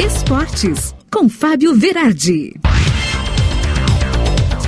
Esportes, com Fábio Verardi.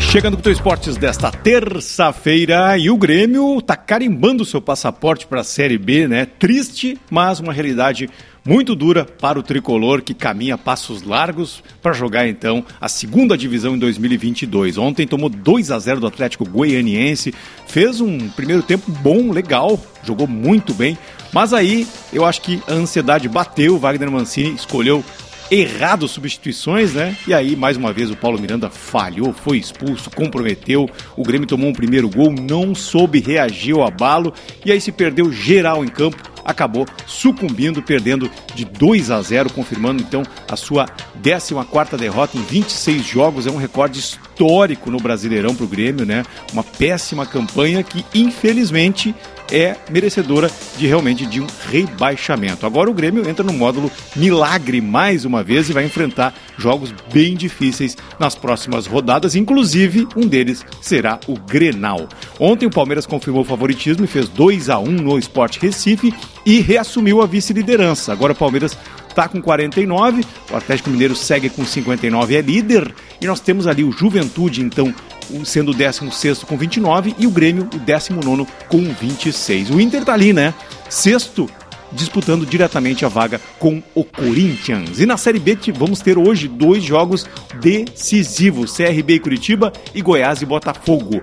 Chegando com o Esportes desta terça-feira e o Grêmio tá carimbando seu passaporte para a Série B, né? Triste, mas uma realidade muito dura para o tricolor que caminha passos largos para jogar então a segunda divisão em 2022. Ontem tomou 2 a 0 do Atlético Goianiense, fez um primeiro tempo bom, legal, jogou muito bem, mas aí eu acho que a ansiedade bateu, Wagner Mancini escolheu errado substituições, né? E aí, mais uma vez, o Paulo Miranda falhou, foi expulso, comprometeu. O Grêmio tomou um primeiro gol, não soube reagir ao abalo e aí se perdeu geral em campo acabou sucumbindo, perdendo de 2 a 0, confirmando então a sua 14 derrota em 26 jogos. É um recorde histórico no Brasileirão para o Grêmio, né? Uma péssima campanha que, infelizmente, é merecedora de realmente de um rebaixamento. Agora o Grêmio entra no módulo milagre mais uma vez e vai enfrentar jogos bem difíceis nas próximas rodadas, inclusive um deles será o Grenal. Ontem o Palmeiras confirmou o favoritismo e fez 2 a 1 no Sport Recife e reassumiu a vice-liderança. Agora o Palmeiras está com 49, o Atlético Mineiro segue com 59, é líder, e nós temos ali o Juventude, então, sendo o 16 com 29 e o Grêmio o 19 com 26. O Inter tá ali, né? Sexto disputando diretamente a vaga com o Corinthians. E na Série B vamos ter hoje dois jogos decisivos: CRB e Curitiba e Goiás e Botafogo.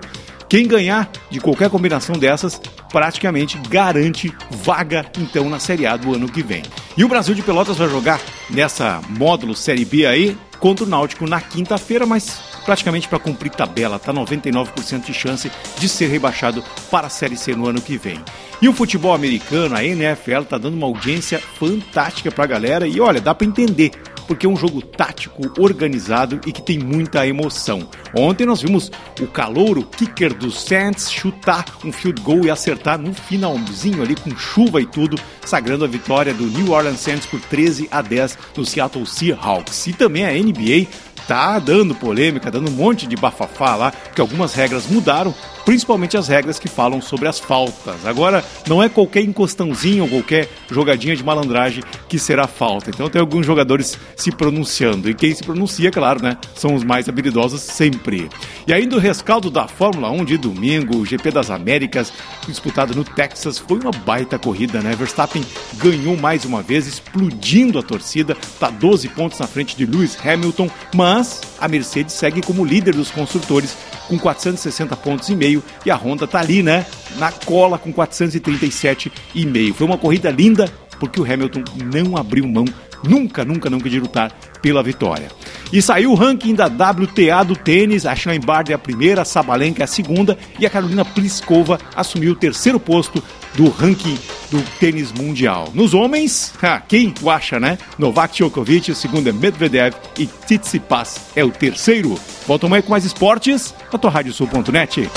Quem ganhar de qualquer combinação dessas praticamente garante vaga então na Série A do ano que vem. E o Brasil de Pelotas vai jogar nessa módulo Série B aí contra o Náutico na quinta-feira, mas praticamente para cumprir tabela, tá 99% de chance de ser rebaixado para a Série C no ano que vem. E o futebol americano, a NFL, tá dando uma audiência fantástica para a galera e olha, dá para entender porque é um jogo tático, organizado e que tem muita emoção. Ontem nós vimos o calouro kicker dos Saints chutar um field goal e acertar no finalzinho ali com chuva e tudo, sagrando a vitória do New Orleans Saints por 13 a 10 no Seattle Seahawks. E também a NBA tá dando polêmica, dando um monte de bafafá lá, porque algumas regras mudaram, principalmente as regras que falam sobre as faltas. Agora, não é qualquer encostãozinho ou qualquer jogadinha de malandragem que será falta. Então tem alguns jogadores se pronunciando. E quem se pronuncia, claro, né? São os mais habilidosos sempre. E ainda o rescaldo da Fórmula 1 de domingo, o GP das Américas, disputado no Texas, foi uma baita corrida, né? Verstappen ganhou mais uma vez, explodindo a torcida, tá 12 pontos na frente de Lewis Hamilton, mas a Mercedes segue como líder dos construtores com 460 pontos e meio e a Honda tá ali, né, na cola com 437 e meio. Foi uma corrida linda porque o Hamilton não abriu mão nunca, nunca, nunca de lutar pela vitória. E saiu o ranking da WTA do tênis, a Shine Bard é a primeira, a Sabalenka é a segunda e a Carolina Pliskova assumiu o terceiro posto do ranking do tênis mundial. Nos homens, ha, quem tu acha, né? Novak Djokovic, o segundo é Medvedev e Tsitsipas é o terceiro. Volta amanhã com mais esportes na radiosul.net.